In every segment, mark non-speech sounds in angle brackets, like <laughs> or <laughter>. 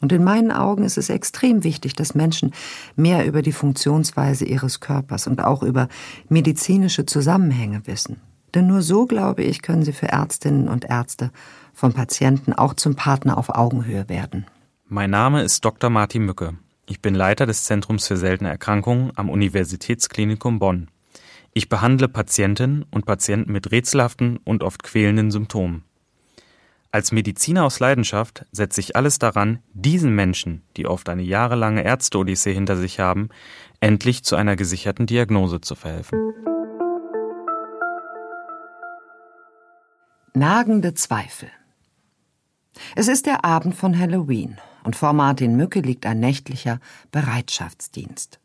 Und in meinen Augen ist es extrem wichtig, dass Menschen mehr über die Funktionsweise ihres Körpers und auch über medizinische Zusammenhänge wissen. Denn nur so, glaube ich, können sie für Ärztinnen und Ärzte von Patienten auch zum Partner auf Augenhöhe werden. Mein Name ist Dr. Martin Mücke. Ich bin Leiter des Zentrums für seltene Erkrankungen am Universitätsklinikum Bonn. Ich behandle Patientinnen und Patienten mit rätselhaften und oft quälenden Symptomen. Als Mediziner aus Leidenschaft setze ich alles daran, diesen Menschen, die oft eine jahrelange Ärzte-Odyssee hinter sich haben, endlich zu einer gesicherten Diagnose zu verhelfen. Nagende Zweifel. Es ist der Abend von Halloween und vor Martin Mücke liegt ein nächtlicher Bereitschaftsdienst.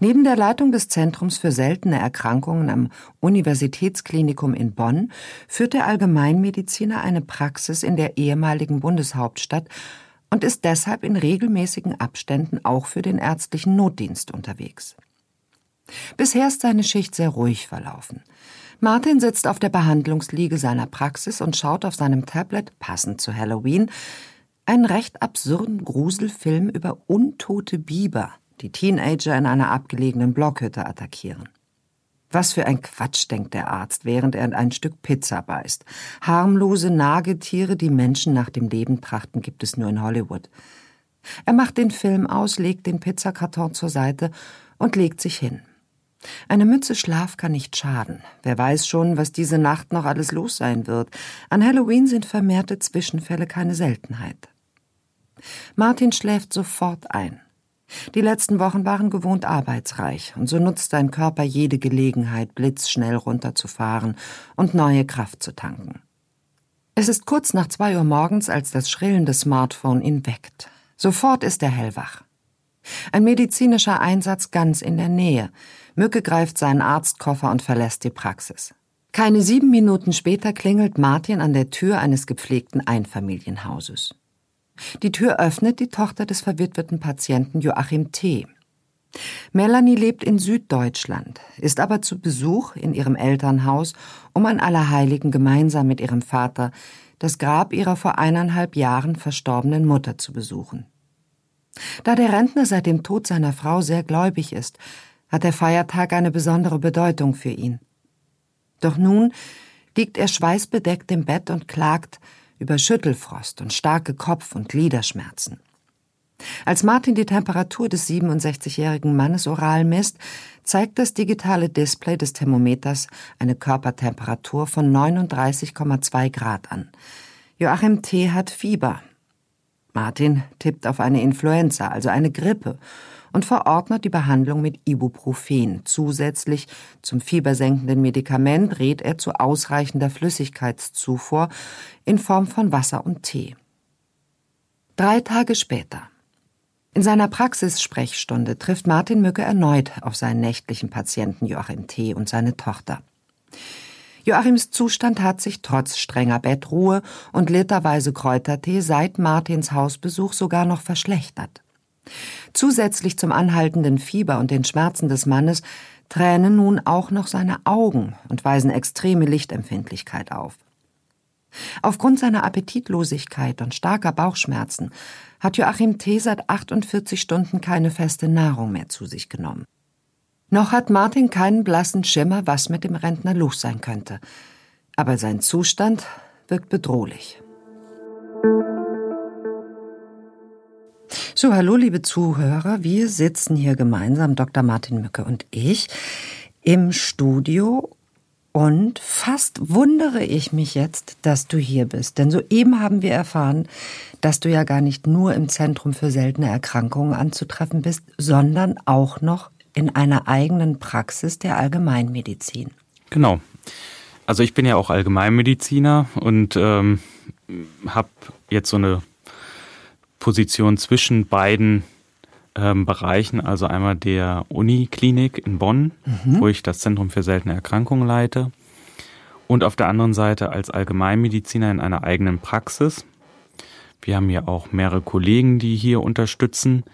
Neben der Leitung des Zentrums für seltene Erkrankungen am Universitätsklinikum in Bonn führt der Allgemeinmediziner eine Praxis in der ehemaligen Bundeshauptstadt und ist deshalb in regelmäßigen Abständen auch für den ärztlichen Notdienst unterwegs. Bisher ist seine Schicht sehr ruhig verlaufen. Martin sitzt auf der Behandlungsliege seiner Praxis und schaut auf seinem Tablet, passend zu Halloween, einen recht absurden Gruselfilm über untote Biber, die Teenager in einer abgelegenen Blockhütte attackieren. Was für ein Quatsch, denkt der Arzt, während er in ein Stück Pizza beißt. Harmlose Nagetiere, die Menschen nach dem Leben trachten, gibt es nur in Hollywood. Er macht den Film aus, legt den Pizzakarton zur Seite und legt sich hin. Eine Mütze Schlaf kann nicht schaden. Wer weiß schon, was diese Nacht noch alles los sein wird. An Halloween sind vermehrte Zwischenfälle keine Seltenheit. Martin schläft sofort ein. Die letzten Wochen waren gewohnt arbeitsreich, und so nutzt sein Körper jede Gelegenheit, blitzschnell runterzufahren und neue Kraft zu tanken. Es ist kurz nach zwei Uhr morgens, als das schrillende Smartphone ihn weckt. Sofort ist er hellwach. Ein medizinischer Einsatz ganz in der Nähe. Mücke greift seinen Arztkoffer und verlässt die Praxis. Keine sieben Minuten später klingelt Martin an der Tür eines gepflegten Einfamilienhauses. Die Tür öffnet die Tochter des verwitweten Patienten Joachim T. Melanie lebt in Süddeutschland, ist aber zu Besuch in ihrem Elternhaus, um an Allerheiligen gemeinsam mit ihrem Vater das Grab ihrer vor eineinhalb Jahren verstorbenen Mutter zu besuchen. Da der Rentner seit dem Tod seiner Frau sehr gläubig ist, hat der Feiertag eine besondere Bedeutung für ihn. Doch nun liegt er schweißbedeckt im Bett und klagt, über Schüttelfrost und starke Kopf- und Gliederschmerzen. Als Martin die Temperatur des 67-jährigen Mannes oral misst, zeigt das digitale Display des Thermometers eine Körpertemperatur von 39,2 Grad an. Joachim T. hat Fieber. Martin tippt auf eine Influenza, also eine Grippe, und verordnet die Behandlung mit Ibuprofen. Zusätzlich zum fiebersenkenden Medikament rät er zu ausreichender Flüssigkeitszufuhr in Form von Wasser und Tee. Drei Tage später. In seiner Praxissprechstunde trifft Martin Mücke erneut auf seinen nächtlichen Patienten Joachim T. und seine Tochter. Joachims Zustand hat sich trotz strenger Bettruhe und literweise Kräutertee seit Martins Hausbesuch sogar noch verschlechtert. Zusätzlich zum anhaltenden Fieber und den Schmerzen des Mannes tränen nun auch noch seine Augen und weisen extreme Lichtempfindlichkeit auf. Aufgrund seiner Appetitlosigkeit und starker Bauchschmerzen hat Joachim T. seit 48 Stunden keine feste Nahrung mehr zu sich genommen. Noch hat Martin keinen blassen Schimmer, was mit dem Rentner los sein könnte. Aber sein Zustand wirkt bedrohlich. So, hallo liebe Zuhörer, wir sitzen hier gemeinsam, Dr. Martin Mücke und ich, im Studio und fast wundere ich mich jetzt, dass du hier bist. Denn soeben haben wir erfahren, dass du ja gar nicht nur im Zentrum für seltene Erkrankungen anzutreffen bist, sondern auch noch in einer eigenen Praxis der Allgemeinmedizin. Genau. Also ich bin ja auch Allgemeinmediziner und ähm, habe jetzt so eine Position zwischen beiden ähm, Bereichen, also einmal der Uniklinik in Bonn, mhm. wo ich das Zentrum für seltene Erkrankungen leite, und auf der anderen Seite als Allgemeinmediziner in einer eigenen Praxis. Wir haben ja auch mehrere Kollegen, die hier unterstützen.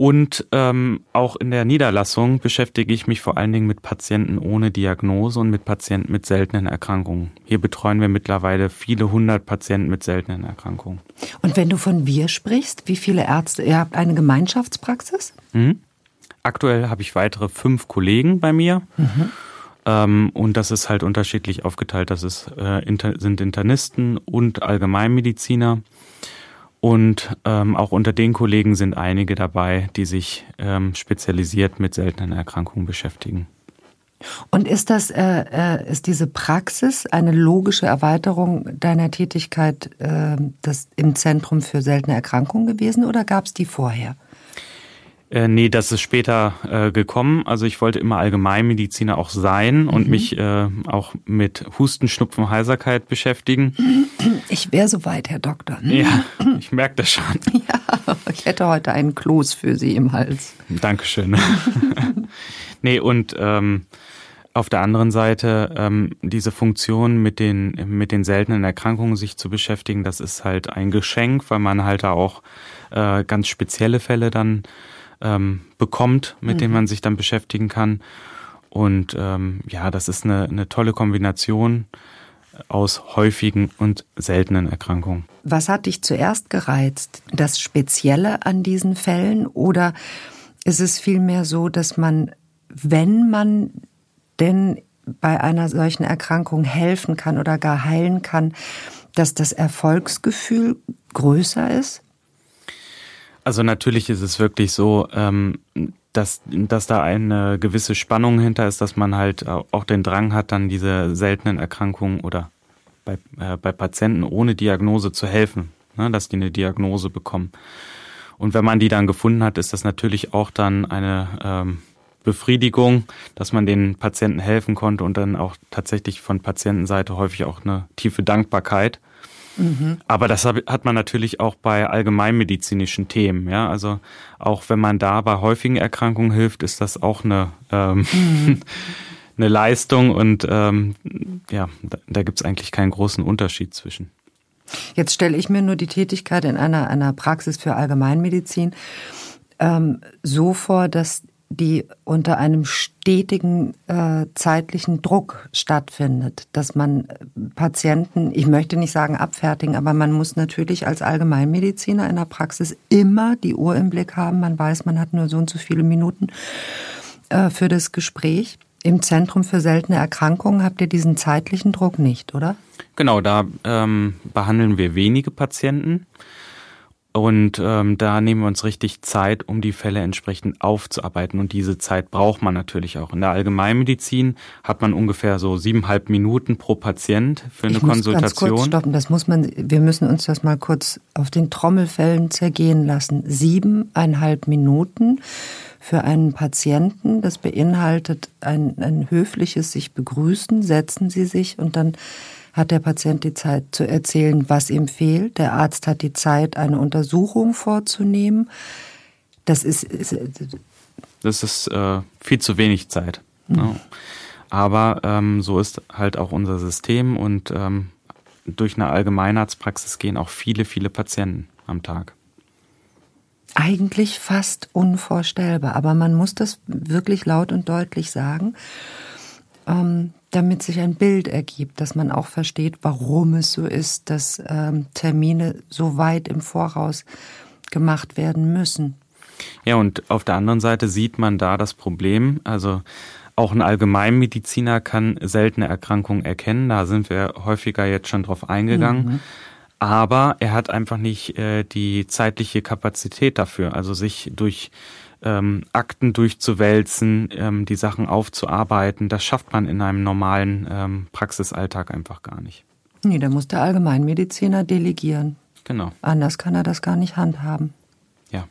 Und ähm, auch in der Niederlassung beschäftige ich mich vor allen Dingen mit Patienten ohne Diagnose und mit Patienten mit seltenen Erkrankungen. Hier betreuen wir mittlerweile viele hundert Patienten mit seltenen Erkrankungen. Und wenn du von wir sprichst, wie viele Ärzte? Ihr habt eine Gemeinschaftspraxis? Mhm. Aktuell habe ich weitere fünf Kollegen bei mir. Mhm. Ähm, und das ist halt unterschiedlich aufgeteilt. Das ist, äh, inter, sind Internisten und Allgemeinmediziner. Und ähm, auch unter den Kollegen sind einige dabei, die sich ähm, spezialisiert mit seltenen Erkrankungen beschäftigen. Und ist das, äh, äh, ist diese Praxis eine logische Erweiterung deiner Tätigkeit äh, das im Zentrum für seltene Erkrankungen gewesen oder gab es die vorher? Äh, nee, das ist später äh, gekommen. Also ich wollte immer Allgemeinmediziner auch sein und mhm. mich äh, auch mit Husten, Schnupfen, Heiserkeit beschäftigen. Ich wäre soweit, Herr Doktor. Ja, ich merke das schon. <laughs> Ja, ich hätte heute einen Kloß für Sie im Hals. Dankeschön. <laughs> nee, und ähm, auf der anderen Seite ähm, diese Funktion mit den mit den seltenen Erkrankungen sich zu beschäftigen, das ist halt ein Geschenk, weil man halt da auch äh, ganz spezielle Fälle dann ähm, bekommt, mit mhm. dem man sich dann beschäftigen kann. Und ähm, ja, das ist eine, eine tolle Kombination aus häufigen und seltenen Erkrankungen. Was hat dich zuerst gereizt? Das Spezielle an diesen Fällen oder ist es vielmehr so, dass man, wenn man denn bei einer solchen Erkrankung helfen kann oder gar heilen kann, dass das Erfolgsgefühl größer ist? Also natürlich ist es wirklich so, ähm, dass, dass da eine gewisse Spannung hinter ist, dass man halt auch den Drang hat, dann diese seltenen Erkrankungen oder bei, äh, bei Patienten ohne Diagnose zu helfen, ne, dass die eine Diagnose bekommen. Und wenn man die dann gefunden hat, ist das natürlich auch dann eine ähm, Befriedigung, dass man den Patienten helfen konnte und dann auch tatsächlich von Patientenseite häufig auch eine tiefe Dankbarkeit Aber das hat man natürlich auch bei allgemeinmedizinischen Themen. Ja, also auch wenn man da bei häufigen Erkrankungen hilft, ist das auch eine ähm, <laughs> eine Leistung und ähm, ja, da, da gibt es eigentlich keinen großen Unterschied zwischen. Jetzt stelle ich mir nur die Tätigkeit in einer, einer Praxis für Allgemeinmedizin ähm, so vor, dass die unter einem stetigen äh, zeitlichen Druck stattfindet, dass man Patienten, ich möchte nicht sagen abfertigen, aber man muss natürlich als Allgemeinmediziner in der Praxis immer die Uhr im Blick haben. Man weiß, man hat nur so und so viele Minuten äh, für das Gespräch. Im Zentrum für seltene Erkrankungen habt ihr diesen zeitlichen Druck nicht, oder? Genau, da ähm, behandeln wir wenige Patienten. Und ähm, da nehmen wir uns richtig Zeit, um die Fälle entsprechend aufzuarbeiten. Und diese Zeit braucht man natürlich auch. In der Allgemeinmedizin hat man ungefähr so siebeneinhalb Minuten pro Patient für eine ich muss Konsultation. Ganz kurz stoppen. Das muss man, wir müssen uns das mal kurz auf den Trommelfällen zergehen lassen. Siebeneinhalb Minuten für einen Patienten. Das beinhaltet ein, ein höfliches sich begrüßen, setzen Sie sich und dann hat der Patient die Zeit zu erzählen, was ihm fehlt. Der Arzt hat die Zeit, eine Untersuchung vorzunehmen. Das ist. ist das ist äh, viel zu wenig Zeit. Mhm. Ne? Aber ähm, so ist halt auch unser System und ähm, durch eine Allgemeinarztpraxis gehen auch viele, viele Patienten am Tag. Eigentlich fast unvorstellbar, aber man muss das wirklich laut und deutlich sagen. Ähm, damit sich ein Bild ergibt, dass man auch versteht, warum es so ist, dass ähm, Termine so weit im Voraus gemacht werden müssen. Ja, und auf der anderen Seite sieht man da das Problem. Also auch ein Allgemeinmediziner kann seltene Erkrankungen erkennen. Da sind wir häufiger jetzt schon drauf eingegangen. Mhm. Aber er hat einfach nicht äh, die zeitliche Kapazität dafür, also sich durch ähm, Akten durchzuwälzen, ähm, die Sachen aufzuarbeiten, das schafft man in einem normalen ähm, Praxisalltag einfach gar nicht. Nee, da muss der Allgemeinmediziner delegieren. Genau. Anders kann er das gar nicht handhaben. Ja.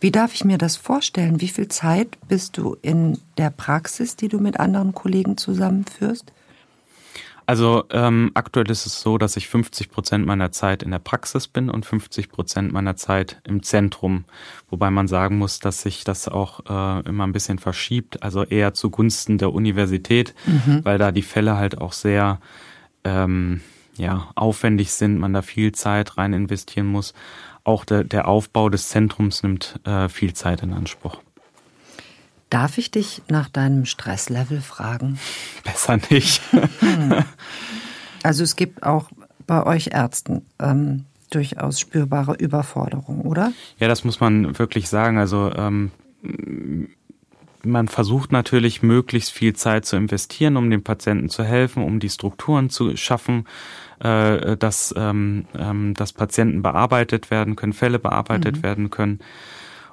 Wie darf ich mir das vorstellen? Wie viel Zeit bist du in der Praxis, die du mit anderen Kollegen zusammenführst? Also ähm, aktuell ist es so, dass ich 50 Prozent meiner Zeit in der Praxis bin und 50 Prozent meiner Zeit im Zentrum. Wobei man sagen muss, dass sich das auch äh, immer ein bisschen verschiebt, also eher zugunsten der Universität, mhm. weil da die Fälle halt auch sehr ähm, ja, aufwendig sind, man da viel Zeit rein investieren muss. Auch der, der Aufbau des Zentrums nimmt äh, viel Zeit in Anspruch. Darf ich dich nach deinem Stresslevel fragen? Besser nicht. <laughs> Hm. Also es gibt auch bei euch Ärzten ähm, durchaus spürbare Überforderung, oder? Ja, das muss man wirklich sagen. Also ähm, man versucht natürlich möglichst viel Zeit zu investieren, um dem Patienten zu helfen, um die Strukturen zu schaffen, äh, dass, ähm, ähm, dass Patienten bearbeitet werden können, Fälle bearbeitet mhm. werden können.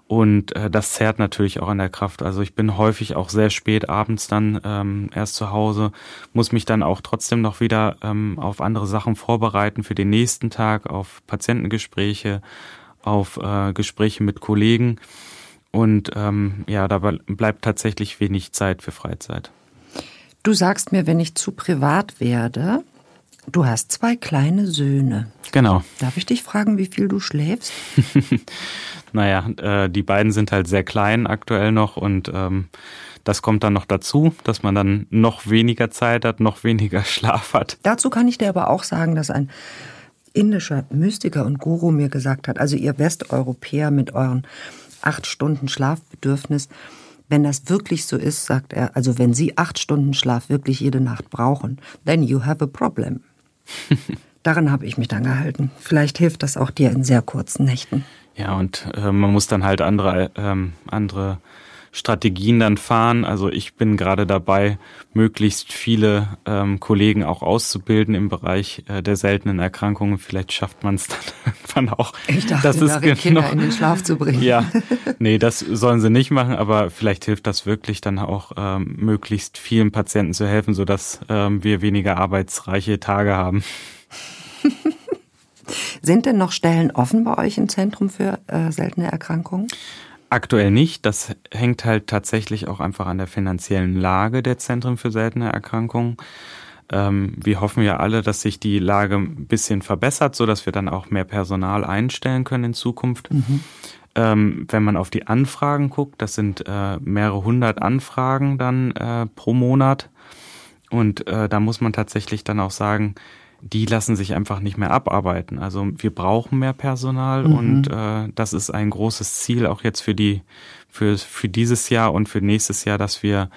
Und äh, das zerrt natürlich auch an der Kraft. Also ich bin häufig auch sehr spät abends dann ähm, erst zu Hause, muss mich dann auch trotzdem noch wieder ähm, auf andere Sachen vorbereiten für den nächsten Tag, auf Patientengespräche, auf äh, Gespräche mit Kollegen. Und ähm, ja, da bleibt tatsächlich wenig Zeit für Freizeit. Du sagst mir, wenn ich zu privat werde, du hast zwei kleine Söhne. Genau. Darf ich dich fragen, wie viel du schläfst? <laughs> naja, äh, die beiden sind halt sehr klein aktuell noch und ähm, das kommt dann noch dazu, dass man dann noch weniger Zeit hat, noch weniger <laughs> Schlaf hat. Dazu kann ich dir aber auch sagen, dass ein indischer Mystiker und Guru mir gesagt hat, also ihr Westeuropäer mit euren acht Stunden Schlafbedürfnis, wenn das wirklich so ist, sagt er, also wenn Sie acht Stunden Schlaf wirklich jede Nacht brauchen, then you have a problem. <laughs> Daran habe ich mich dann gehalten. Vielleicht hilft das auch dir in sehr kurzen Nächten. Ja, und äh, man muss dann halt andere, ähm, andere Strategien dann fahren. Also ich bin gerade dabei, möglichst viele ähm, Kollegen auch auszubilden im Bereich äh, der seltenen Erkrankungen. Vielleicht schafft man es <laughs> dann irgendwann auch. Ich dachte, das ist darin, Kinder in den Schlaf zu bringen. Ja, <laughs> nee, das sollen sie nicht machen, aber vielleicht hilft das wirklich dann auch ähm, möglichst vielen Patienten zu helfen, sodass ähm, wir weniger arbeitsreiche Tage haben. <laughs> Sind denn noch Stellen offen bei euch im Zentrum für äh, seltene Erkrankungen? Aktuell nicht. Das hängt halt tatsächlich auch einfach an der finanziellen Lage der Zentren für seltene Erkrankungen. Ähm, wir hoffen ja alle, dass sich die Lage ein bisschen verbessert, so dass wir dann auch mehr Personal einstellen können in Zukunft. Mhm. Ähm, wenn man auf die Anfragen guckt, das sind äh, mehrere hundert Anfragen dann äh, pro Monat. Und äh, da muss man tatsächlich dann auch sagen, die lassen sich einfach nicht mehr abarbeiten. Also wir brauchen mehr Personal mhm. und äh, das ist ein großes Ziel auch jetzt für die für für dieses Jahr und für nächstes Jahr, dass wir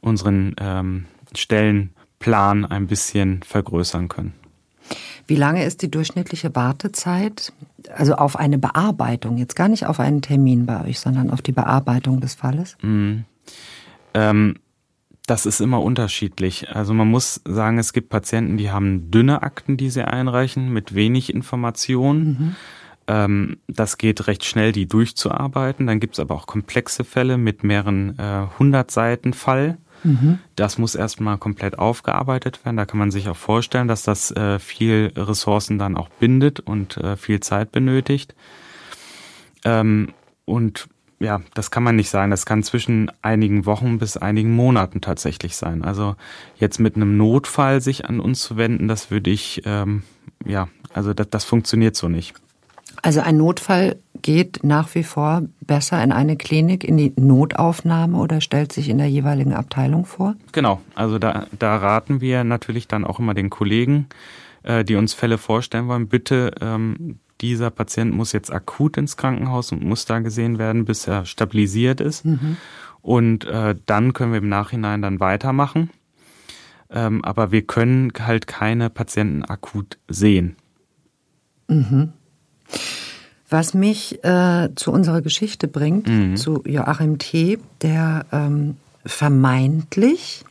unseren ähm, Stellenplan ein bisschen vergrößern können. Wie lange ist die durchschnittliche Wartezeit? Also auf eine Bearbeitung, jetzt gar nicht auf einen Termin bei euch, sondern auf die Bearbeitung des Falles? Mhm. Ähm, das ist immer unterschiedlich. Also man muss sagen, es gibt Patienten, die haben dünne Akten, die sie einreichen, mit wenig Informationen. Mhm. Ähm, das geht recht schnell, die durchzuarbeiten. Dann gibt es aber auch komplexe Fälle mit mehreren äh, hundert äh, Seiten Fall. Mhm. Das muss erstmal komplett aufgearbeitet werden. Da kann man sich auch vorstellen, dass das äh, viel Ressourcen dann auch bindet und äh, viel Zeit benötigt. Ähm, und ja, das kann man nicht sagen. Das kann zwischen einigen Wochen bis einigen Monaten tatsächlich sein. Also jetzt mit einem Notfall sich an uns zu wenden, das würde ich, ähm, ja, also das, das funktioniert so nicht. Also ein Notfall geht nach wie vor besser in eine Klinik, in die Notaufnahme oder stellt sich in der jeweiligen Abteilung vor? Genau, also da, da raten wir natürlich dann auch immer den Kollegen, äh, die uns Fälle vorstellen wollen, bitte ähm, dieser Patient muss jetzt akut ins Krankenhaus und muss da gesehen werden, bis er stabilisiert ist. Mhm. Und äh, dann können wir im Nachhinein dann weitermachen. Ähm, aber wir können halt keine Patienten akut sehen. Mhm. Was mich äh, zu unserer Geschichte bringt, mhm. zu Joachim T., der ähm, vermeintlich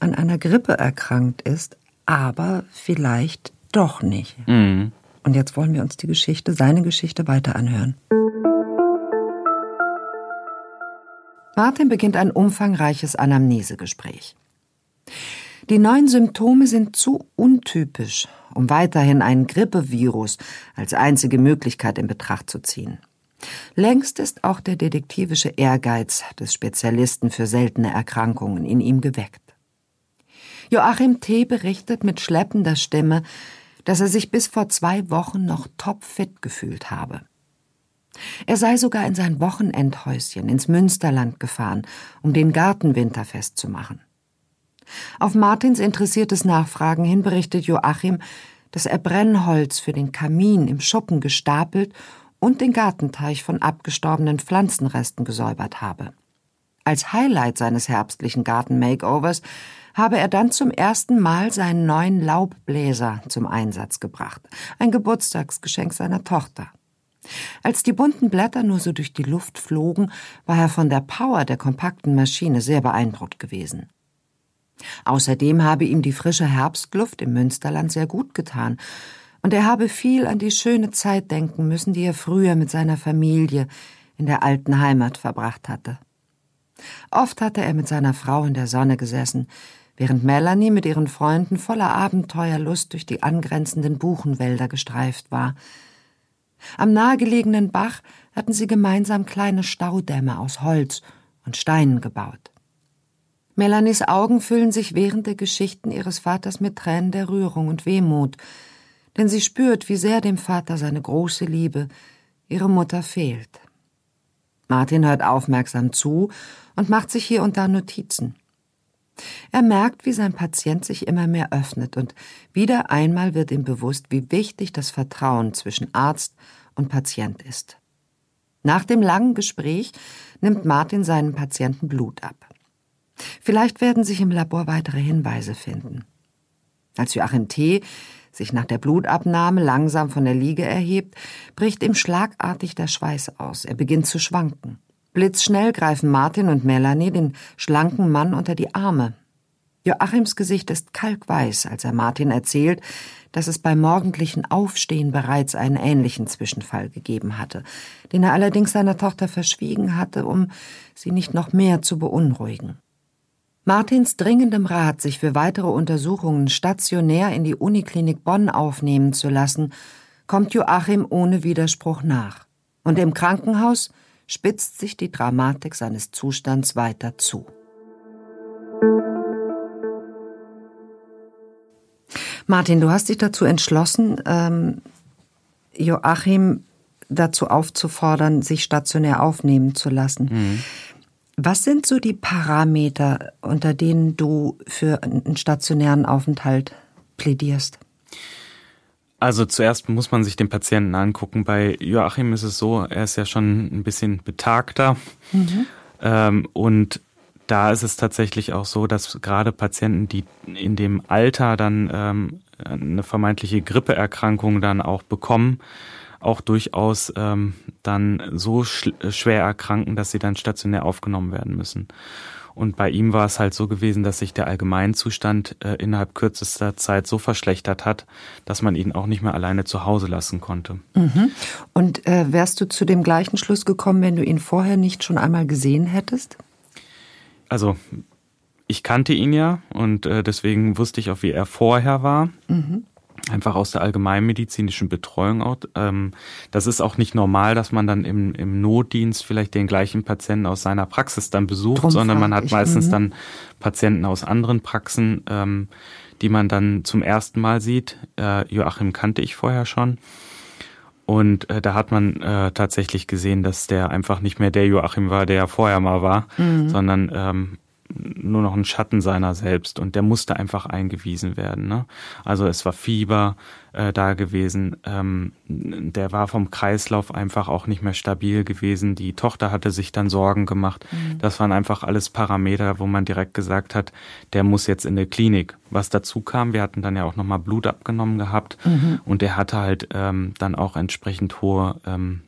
an einer Grippe erkrankt ist, aber vielleicht doch nicht. Mhm. Und jetzt wollen wir uns die Geschichte, seine Geschichte weiter anhören. Martin beginnt ein umfangreiches Anamnesegespräch. Die neuen Symptome sind zu untypisch, um weiterhin einen Grippevirus als einzige Möglichkeit in Betracht zu ziehen. Längst ist auch der detektivische Ehrgeiz des Spezialisten für seltene Erkrankungen in ihm geweckt. Joachim T. berichtet mit schleppender Stimme, dass er sich bis vor zwei Wochen noch topfit gefühlt habe. Er sei sogar in sein Wochenendhäuschen ins Münsterland gefahren, um den Gartenwinterfest zu machen. Auf Martins interessiertes Nachfragen hin berichtet Joachim, dass er Brennholz für den Kamin im Schuppen gestapelt und den Gartenteich von abgestorbenen Pflanzenresten gesäubert habe. Als Highlight seines herbstlichen Garten-Makeovers habe er dann zum ersten Mal seinen neuen Laubbläser zum Einsatz gebracht, ein Geburtstagsgeschenk seiner Tochter. Als die bunten Blätter nur so durch die Luft flogen, war er von der Power der kompakten Maschine sehr beeindruckt gewesen. Außerdem habe ihm die frische Herbstluft im Münsterland sehr gut getan, und er habe viel an die schöne Zeit denken müssen, die er früher mit seiner Familie in der alten Heimat verbracht hatte. Oft hatte er mit seiner Frau in der Sonne gesessen, während Melanie mit ihren Freunden voller Abenteuerlust durch die angrenzenden Buchenwälder gestreift war. Am nahegelegenen Bach hatten sie gemeinsam kleine Staudämme aus Holz und Steinen gebaut. Melanies Augen füllen sich während der Geschichten ihres Vaters mit Tränen der Rührung und Wehmut, denn sie spürt, wie sehr dem Vater seine große Liebe, ihre Mutter fehlt. Martin hört aufmerksam zu und macht sich hier und da Notizen. Er merkt, wie sein Patient sich immer mehr öffnet, und wieder einmal wird ihm bewusst, wie wichtig das Vertrauen zwischen Arzt und Patient ist. Nach dem langen Gespräch nimmt Martin seinem Patienten Blut ab. Vielleicht werden sich im Labor weitere Hinweise finden. Als Joachim T sich nach der Blutabnahme langsam von der Liege erhebt, bricht ihm schlagartig der Schweiß aus. Er beginnt zu schwanken. Blitzschnell greifen Martin und Melanie den schlanken Mann unter die Arme. Joachims Gesicht ist kalkweiß, als er Martin erzählt, dass es beim morgendlichen Aufstehen bereits einen ähnlichen Zwischenfall gegeben hatte, den er allerdings seiner Tochter verschwiegen hatte, um sie nicht noch mehr zu beunruhigen. Martins dringendem Rat, sich für weitere Untersuchungen stationär in die Uniklinik Bonn aufnehmen zu lassen, kommt Joachim ohne Widerspruch nach. Und im Krankenhaus spitzt sich die Dramatik seines Zustands weiter zu. Martin, du hast dich dazu entschlossen, ähm, Joachim dazu aufzufordern, sich stationär aufnehmen zu lassen. Mhm. Was sind so die Parameter, unter denen du für einen stationären Aufenthalt plädierst? Also zuerst muss man sich den Patienten angucken. Bei Joachim ist es so, er ist ja schon ein bisschen betagter. Mhm. Ähm, und da ist es tatsächlich auch so, dass gerade Patienten, die in dem Alter dann ähm, eine vermeintliche Grippeerkrankung dann auch bekommen, auch durchaus ähm, dann so schwer erkranken, dass sie dann stationär aufgenommen werden müssen. Und bei ihm war es halt so gewesen, dass sich der Allgemeinzustand äh, innerhalb kürzester Zeit so verschlechtert hat, dass man ihn auch nicht mehr alleine zu Hause lassen konnte. Mhm. Und äh, wärst du zu dem gleichen Schluss gekommen, wenn du ihn vorher nicht schon einmal gesehen hättest? Also ich kannte ihn ja und äh, deswegen wusste ich auch, wie er vorher war. Mhm einfach aus der allgemeinmedizinischen Betreuung auch. Ähm, das ist auch nicht normal, dass man dann im, im Notdienst vielleicht den gleichen Patienten aus seiner Praxis dann besucht, Drum sondern man hat ich, meistens mhm. dann Patienten aus anderen Praxen, ähm, die man dann zum ersten Mal sieht. Äh, Joachim kannte ich vorher schon. Und äh, da hat man äh, tatsächlich gesehen, dass der einfach nicht mehr der Joachim war, der ja vorher mal war, mhm. sondern ähm, nur noch ein Schatten seiner selbst und der musste einfach eingewiesen werden. Ne? Also es war Fieber äh, da gewesen, ähm, der war vom Kreislauf einfach auch nicht mehr stabil gewesen. Die Tochter hatte sich dann Sorgen gemacht. Mhm. Das waren einfach alles Parameter, wo man direkt gesagt hat, der muss jetzt in der Klinik. Was dazu kam, wir hatten dann ja auch nochmal Blut abgenommen gehabt mhm. und der hatte halt ähm, dann auch entsprechend hohe ähm,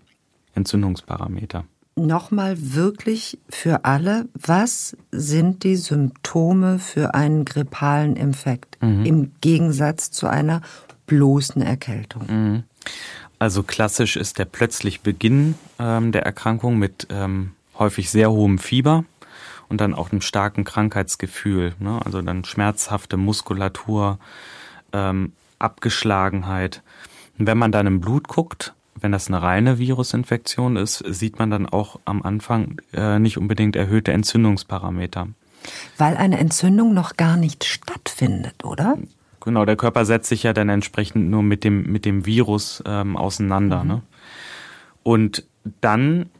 Entzündungsparameter nochmal wirklich für alle, was sind die Symptome für einen grippalen Infekt mhm. im Gegensatz zu einer bloßen Erkältung? Mhm. Also klassisch ist der plötzlich Beginn ähm, der Erkrankung mit ähm, häufig sehr hohem Fieber und dann auch einem starken Krankheitsgefühl. Ne? Also dann schmerzhafte Muskulatur, ähm, Abgeschlagenheit. Und wenn man dann im Blut guckt, wenn das eine reine Virusinfektion ist, sieht man dann auch am Anfang äh, nicht unbedingt erhöhte Entzündungsparameter. Weil eine Entzündung noch gar nicht stattfindet, oder? Genau, der Körper setzt sich ja dann entsprechend nur mit dem, mit dem Virus ähm, auseinander. Mhm. Ne? Und dann,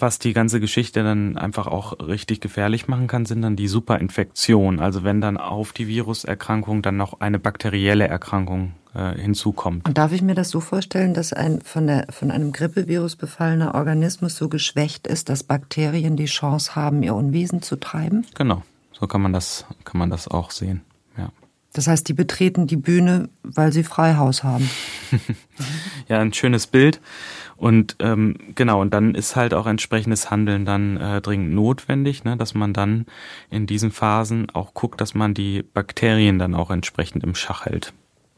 was die ganze Geschichte dann einfach auch richtig gefährlich machen kann, sind dann die Superinfektionen. Also wenn dann auf die Viruserkrankung dann noch eine bakterielle Erkrankung äh, hinzukommt. Und darf ich mir das so vorstellen, dass ein von, der, von einem Grippevirus befallener Organismus so geschwächt ist, dass Bakterien die Chance haben, ihr Unwesen zu treiben? Genau, so kann man das, kann man das auch sehen. Das heißt, die betreten die Bühne, weil sie Freihaus haben. <laughs> ja, ein schönes Bild. Und ähm, genau, und dann ist halt auch entsprechendes Handeln dann äh, dringend notwendig, ne, dass man dann in diesen Phasen auch guckt, dass man die Bakterien dann auch entsprechend im Schach hält.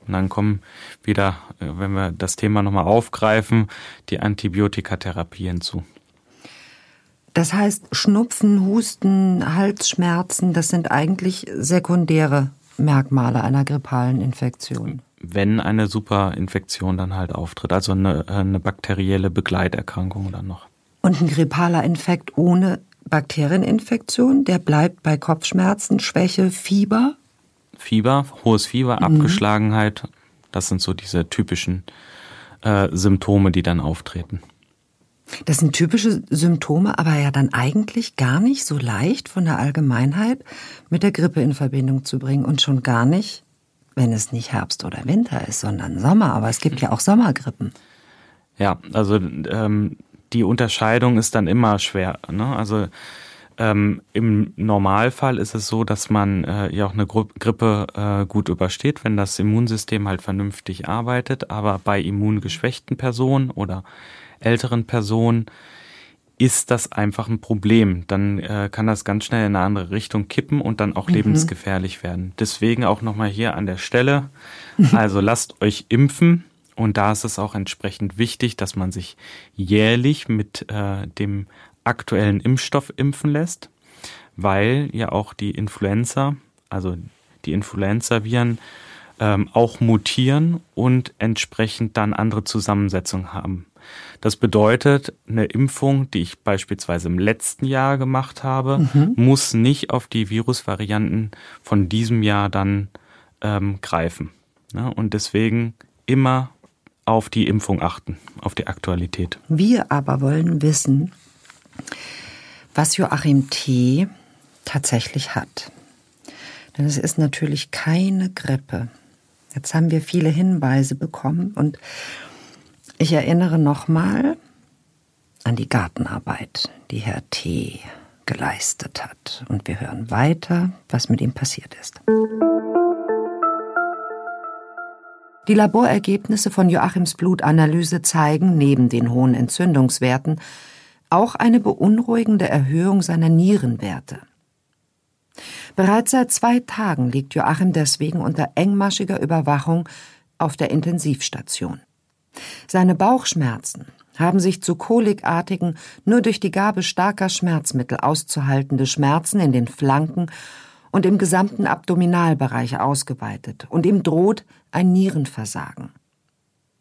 Und dann kommen wieder, äh, wenn wir das Thema nochmal aufgreifen, die Antibiotikatherapie hinzu. Das heißt, Schnupfen, Husten, Halsschmerzen, das sind eigentlich sekundäre Merkmale einer grippalen Infektion? Wenn eine Superinfektion dann halt auftritt, also eine, eine bakterielle Begleiterkrankung dann noch. Und ein grippaler Infekt ohne Bakterieninfektion, der bleibt bei Kopfschmerzen, Schwäche, Fieber? Fieber, hohes Fieber, mhm. Abgeschlagenheit, das sind so diese typischen äh, Symptome, die dann auftreten. Das sind typische Symptome, aber ja dann eigentlich gar nicht so leicht von der Allgemeinheit mit der Grippe in Verbindung zu bringen und schon gar nicht, wenn es nicht Herbst oder Winter ist, sondern Sommer. Aber es gibt ja auch Sommergrippen. Ja, also ähm, die Unterscheidung ist dann immer schwer. Ne? Also ähm, Im Normalfall ist es so, dass man äh, ja auch eine Gru Grippe äh, gut übersteht, wenn das Immunsystem halt vernünftig arbeitet. Aber bei immungeschwächten Personen oder älteren Personen ist das einfach ein Problem. Dann äh, kann das ganz schnell in eine andere Richtung kippen und dann auch mhm. lebensgefährlich werden. Deswegen auch nochmal hier an der Stelle. <laughs> Also lasst euch impfen. Und da ist es auch entsprechend wichtig, dass man sich jährlich mit äh, dem aktuellen Impfstoff impfen lässt, weil ja auch die Influenza, also die Influenza-Viren, ähm, auch mutieren und entsprechend dann andere Zusammensetzungen haben. Das bedeutet, eine Impfung, die ich beispielsweise im letzten Jahr gemacht habe, mhm. muss nicht auf die Virusvarianten von diesem Jahr dann ähm, greifen. Ja, und deswegen immer auf die Impfung achten, auf die Aktualität. Wir aber wollen wissen, was Joachim T. tatsächlich hat. Denn es ist natürlich keine Grippe. Jetzt haben wir viele Hinweise bekommen und ich erinnere nochmal an die Gartenarbeit, die Herr T. geleistet hat. Und wir hören weiter, was mit ihm passiert ist. Die Laborergebnisse von Joachims Blutanalyse zeigen neben den hohen Entzündungswerten auch eine beunruhigende Erhöhung seiner Nierenwerte. Bereits seit zwei Tagen liegt Joachim deswegen unter engmaschiger Überwachung auf der Intensivstation. Seine Bauchschmerzen haben sich zu kolikartigen, nur durch die Gabe starker Schmerzmittel auszuhaltende Schmerzen in den Flanken und im gesamten Abdominalbereich ausgeweitet und ihm droht ein Nierenversagen.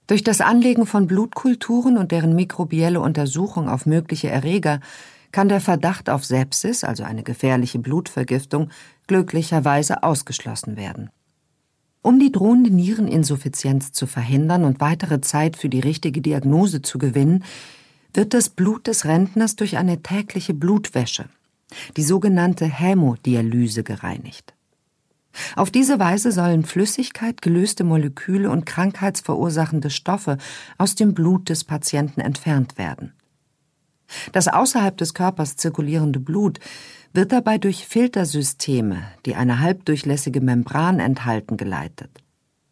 Durch das Anlegen von Blutkulturen und deren mikrobielle Untersuchung auf mögliche Erreger kann der Verdacht auf Sepsis, also eine gefährliche Blutvergiftung, glücklicherweise ausgeschlossen werden. Um die drohende Niereninsuffizienz zu verhindern und weitere Zeit für die richtige Diagnose zu gewinnen, wird das Blut des Rentners durch eine tägliche Blutwäsche, die sogenannte Hämodialyse, gereinigt. Auf diese Weise sollen Flüssigkeit, gelöste Moleküle und krankheitsverursachende Stoffe aus dem Blut des Patienten entfernt werden. Das außerhalb des Körpers zirkulierende Blut wird dabei durch Filtersysteme, die eine halbdurchlässige Membran enthalten, geleitet.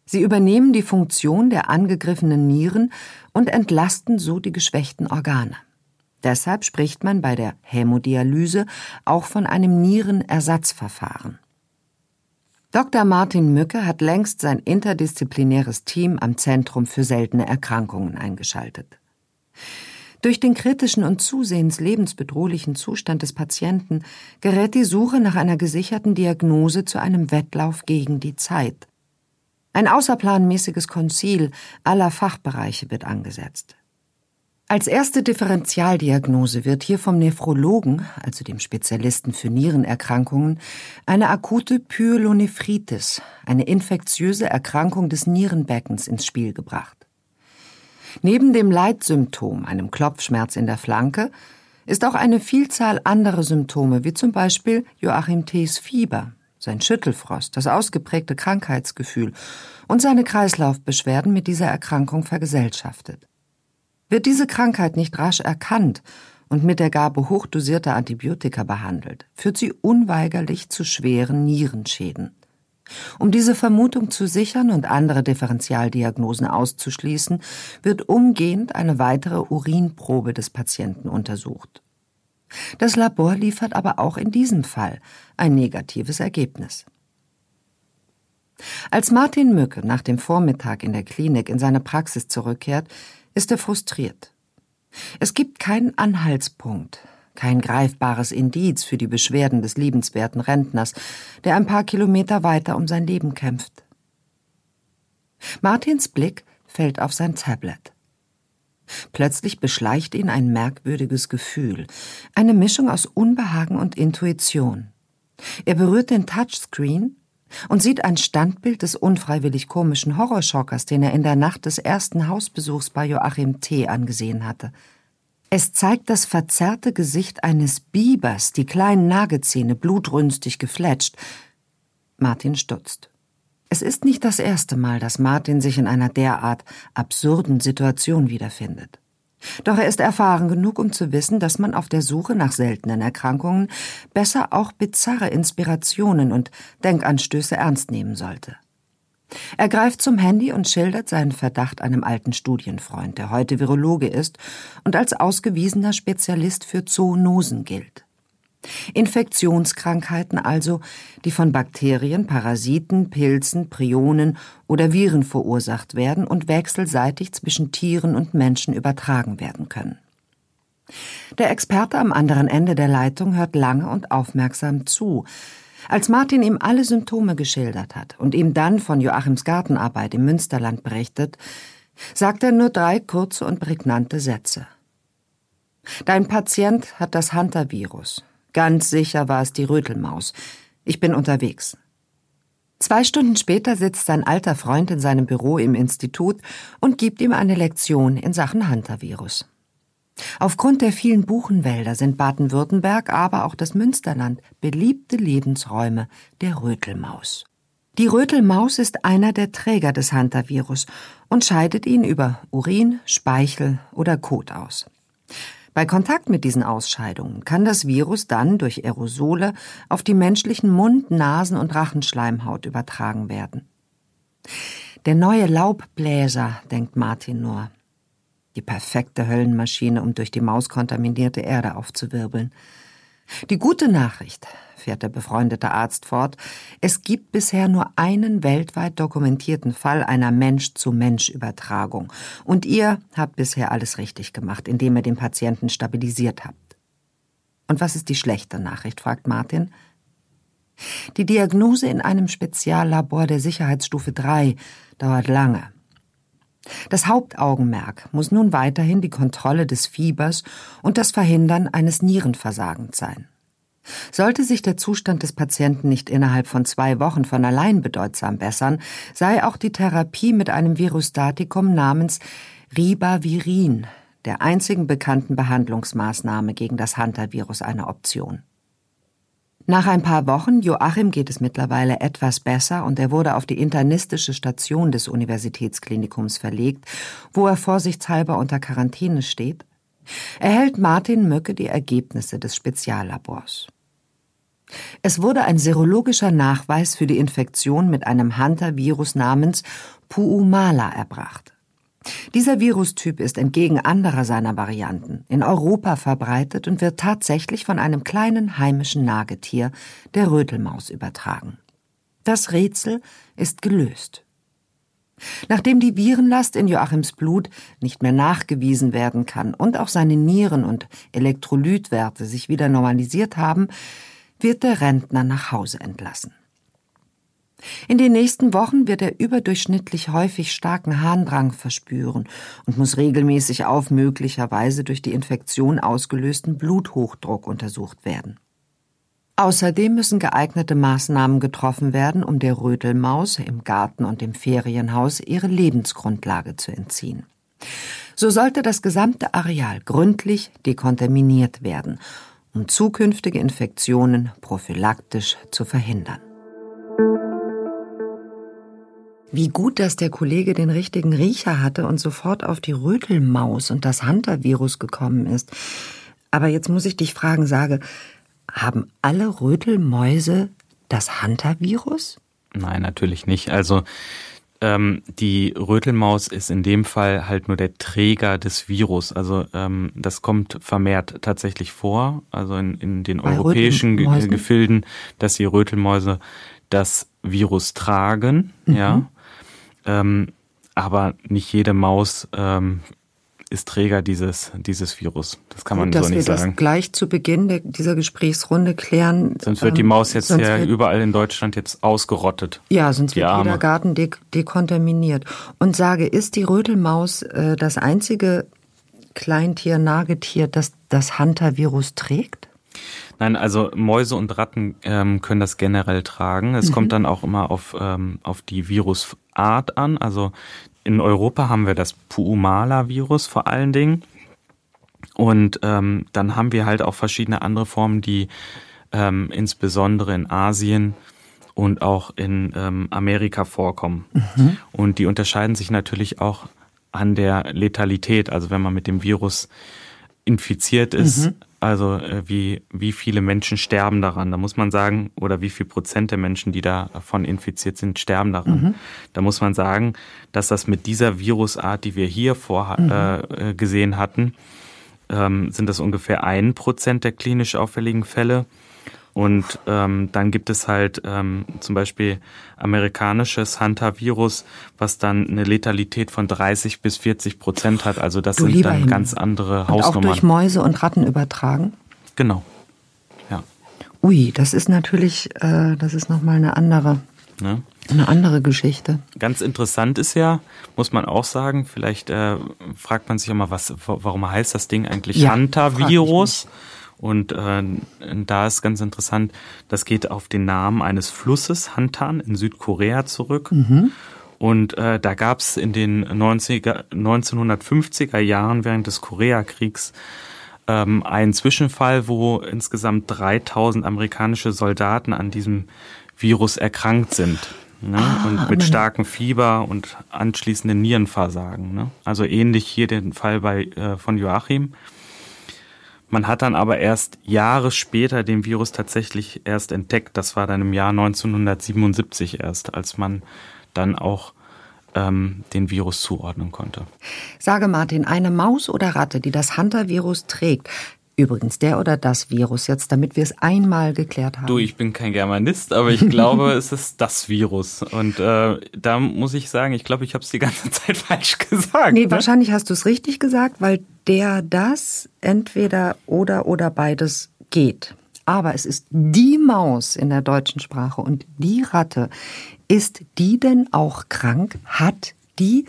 Sie übernehmen die Funktion der angegriffenen Nieren und entlasten so die geschwächten Organe. Deshalb spricht man bei der Hämodialyse auch von einem Nierenersatzverfahren. Dr. Martin Mücke hat längst sein interdisziplinäres Team am Zentrum für seltene Erkrankungen eingeschaltet. Durch den kritischen und zusehends lebensbedrohlichen Zustand des Patienten gerät die Suche nach einer gesicherten Diagnose zu einem Wettlauf gegen die Zeit. Ein außerplanmäßiges Konzil aller Fachbereiche wird angesetzt. Als erste Differentialdiagnose wird hier vom Nephrologen, also dem Spezialisten für Nierenerkrankungen, eine akute Pyelonephritis, eine infektiöse Erkrankung des Nierenbeckens ins Spiel gebracht. Neben dem Leitsymptom, einem Klopfschmerz in der Flanke, ist auch eine Vielzahl anderer Symptome, wie zum Beispiel Joachim T.'s Fieber, sein Schüttelfrost, das ausgeprägte Krankheitsgefühl und seine Kreislaufbeschwerden mit dieser Erkrankung vergesellschaftet. Wird diese Krankheit nicht rasch erkannt und mit der Gabe hochdosierter Antibiotika behandelt, führt sie unweigerlich zu schweren Nierenschäden. Um diese Vermutung zu sichern und andere Differentialdiagnosen auszuschließen, wird umgehend eine weitere Urinprobe des Patienten untersucht. Das Labor liefert aber auch in diesem Fall ein negatives Ergebnis. Als Martin Mücke nach dem Vormittag in der Klinik in seine Praxis zurückkehrt, ist er frustriert. Es gibt keinen Anhaltspunkt, kein greifbares Indiz für die Beschwerden des liebenswerten Rentners, der ein paar Kilometer weiter um sein Leben kämpft. Martins Blick fällt auf sein Tablet. Plötzlich beschleicht ihn ein merkwürdiges Gefühl, eine Mischung aus Unbehagen und Intuition. Er berührt den Touchscreen und sieht ein Standbild des unfreiwillig komischen Horrorschockers, den er in der Nacht des ersten Hausbesuchs bei Joachim T. angesehen hatte. Es zeigt das verzerrte Gesicht eines Bibers, die kleinen Nagezähne blutrünstig gefletscht. Martin stutzt. Es ist nicht das erste Mal, dass Martin sich in einer derart absurden Situation wiederfindet. Doch er ist erfahren genug, um zu wissen, dass man auf der Suche nach seltenen Erkrankungen besser auch bizarre Inspirationen und Denkanstöße ernst nehmen sollte. Er greift zum Handy und schildert seinen Verdacht einem alten Studienfreund, der heute Virologe ist und als ausgewiesener Spezialist für Zoonosen gilt. Infektionskrankheiten also, die von Bakterien, Parasiten, Pilzen, Prionen oder Viren verursacht werden und wechselseitig zwischen Tieren und Menschen übertragen werden können. Der Experte am anderen Ende der Leitung hört lange und aufmerksam zu. Als Martin ihm alle Symptome geschildert hat und ihm dann von Joachims Gartenarbeit im Münsterland berichtet, sagt er nur drei kurze und prägnante Sätze. Dein Patient hat das Hunter-Virus. Ganz sicher war es die Rötelmaus. Ich bin unterwegs. Zwei Stunden später sitzt sein alter Freund in seinem Büro im Institut und gibt ihm eine Lektion in Sachen Hunter-Virus. Aufgrund der vielen Buchenwälder sind Baden-Württemberg, aber auch das Münsterland beliebte Lebensräume der Rötelmaus. Die Rötelmaus ist einer der Träger des Hunter-Virus und scheidet ihn über Urin, Speichel oder Kot aus. Bei Kontakt mit diesen Ausscheidungen kann das Virus dann durch Aerosole auf die menschlichen Mund-, Nasen- und Rachenschleimhaut übertragen werden. Der neue Laubbläser, denkt Martin nur. Die perfekte Höllenmaschine, um durch die mauskontaminierte Erde aufzuwirbeln. Die gute Nachricht, fährt der befreundete Arzt fort, es gibt bisher nur einen weltweit dokumentierten Fall einer Mensch-zu-Mensch-Übertragung. Und ihr habt bisher alles richtig gemacht, indem ihr den Patienten stabilisiert habt. Und was ist die schlechte Nachricht? fragt Martin. Die Diagnose in einem Speziallabor der Sicherheitsstufe 3 dauert lange. Das Hauptaugenmerk muss nun weiterhin die Kontrolle des Fiebers und das Verhindern eines Nierenversagens sein. Sollte sich der Zustand des Patienten nicht innerhalb von zwei Wochen von allein bedeutsam bessern, sei auch die Therapie mit einem Virustatikum namens Ribavirin, der einzigen bekannten Behandlungsmaßnahme gegen das Hunter-Virus, eine Option. Nach ein paar Wochen, Joachim geht es mittlerweile etwas besser und er wurde auf die internistische Station des Universitätsklinikums verlegt, wo er vorsichtshalber unter Quarantäne steht, erhält Martin Möcke die Ergebnisse des Speziallabors. Es wurde ein serologischer Nachweis für die Infektion mit einem Hunter-Virus namens Puumala erbracht. Dieser Virustyp ist entgegen anderer seiner Varianten in Europa verbreitet und wird tatsächlich von einem kleinen heimischen Nagetier, der Rötelmaus, übertragen. Das Rätsel ist gelöst. Nachdem die Virenlast in Joachims Blut nicht mehr nachgewiesen werden kann und auch seine Nieren und Elektrolytwerte sich wieder normalisiert haben, wird der Rentner nach Hause entlassen. In den nächsten Wochen wird er überdurchschnittlich häufig starken Harndrang verspüren und muss regelmäßig auf möglicherweise durch die Infektion ausgelösten Bluthochdruck untersucht werden. Außerdem müssen geeignete Maßnahmen getroffen werden, um der Rötelmaus im Garten und im Ferienhaus ihre Lebensgrundlage zu entziehen. So sollte das gesamte Areal gründlich dekontaminiert werden, um zukünftige Infektionen prophylaktisch zu verhindern. Wie gut, dass der Kollege den richtigen Riecher hatte und sofort auf die Rötelmaus und das Hunter-Virus gekommen ist. Aber jetzt muss ich dich fragen, sage, haben alle Rötelmäuse das Hunter-Virus? Nein, natürlich nicht. Also ähm, die Rötelmaus ist in dem Fall halt nur der Träger des Virus. Also ähm, das kommt vermehrt tatsächlich vor, also in, in den Bei europäischen Gefilden, dass die Rötelmäuse das Virus tragen, mhm. ja. Ähm, aber nicht jede Maus ähm, ist Träger dieses, dieses Virus. Das kann man Gut, so nicht sagen. Dass wir das gleich zu Beginn der, dieser Gesprächsrunde klären. Sonst wird die ähm, Maus jetzt ja überall in Deutschland jetzt ausgerottet. Ja, sonst wird Arme. jeder Garten de dekontaminiert. Und sage, ist die Rötelmaus äh, das einzige Kleintier, Nagetier, das das Hunter-Virus trägt? Nein, also Mäuse und Ratten ähm, können das generell tragen. Es mhm. kommt dann auch immer auf, ähm, auf die Virusart an. Also in Europa haben wir das Puumala-Virus vor allen Dingen. Und ähm, dann haben wir halt auch verschiedene andere Formen, die ähm, insbesondere in Asien und auch in ähm, Amerika vorkommen. Mhm. Und die unterscheiden sich natürlich auch an der Letalität. Also wenn man mit dem Virus infiziert ist, mhm. Also äh, wie, wie viele Menschen sterben daran? Da muss man sagen, oder wie viel Prozent der Menschen, die davon infiziert sind, sterben daran. Mhm. Da muss man sagen, dass das mit dieser Virusart, die wir hier vor mhm. äh, gesehen hatten, ähm, sind das ungefähr ein Prozent der klinisch auffälligen Fälle. Und ähm, dann gibt es halt ähm, zum Beispiel amerikanisches Hunter-Virus, was dann eine Letalität von 30 bis 40 Prozent hat. Also das du sind dann Himmel. ganz andere Hausnummern. Und auch durch Mäuse und Ratten übertragen? Genau. Ja. Ui, das ist natürlich, äh, das ist nochmal eine andere. Ne? Eine andere Geschichte. Ganz interessant ist ja, muss man auch sagen, vielleicht äh, fragt man sich immer, was, warum heißt das Ding eigentlich ja, Hunter-Virus? Und äh, da ist ganz interessant, das geht auf den Namen eines Flusses, Hantan, in Südkorea zurück. Mhm. Und äh, da gab es in den 90er, 1950er Jahren während des Koreakriegs ähm, einen Zwischenfall, wo insgesamt 3000 amerikanische Soldaten an diesem Virus erkrankt sind. Ne? Ah, und mit starkem Fieber und anschließenden Nierenversagen. Ne? Also ähnlich hier den Fall bei äh, von Joachim. Man hat dann aber erst Jahre später den Virus tatsächlich erst entdeckt. Das war dann im Jahr 1977 erst, als man dann auch ähm, den Virus zuordnen konnte. Sage Martin, eine Maus oder Ratte, die das Hunter-Virus trägt, Übrigens, der oder das Virus jetzt, damit wir es einmal geklärt haben. Du, ich bin kein Germanist, aber ich glaube, <laughs> es ist das Virus. Und äh, da muss ich sagen, ich glaube, ich habe es die ganze <laughs> Zeit falsch gesagt. Nee, ne? wahrscheinlich hast du es richtig gesagt, weil der das entweder oder oder beides geht. Aber es ist die Maus in der deutschen Sprache und die Ratte. Ist die denn auch krank? Hat die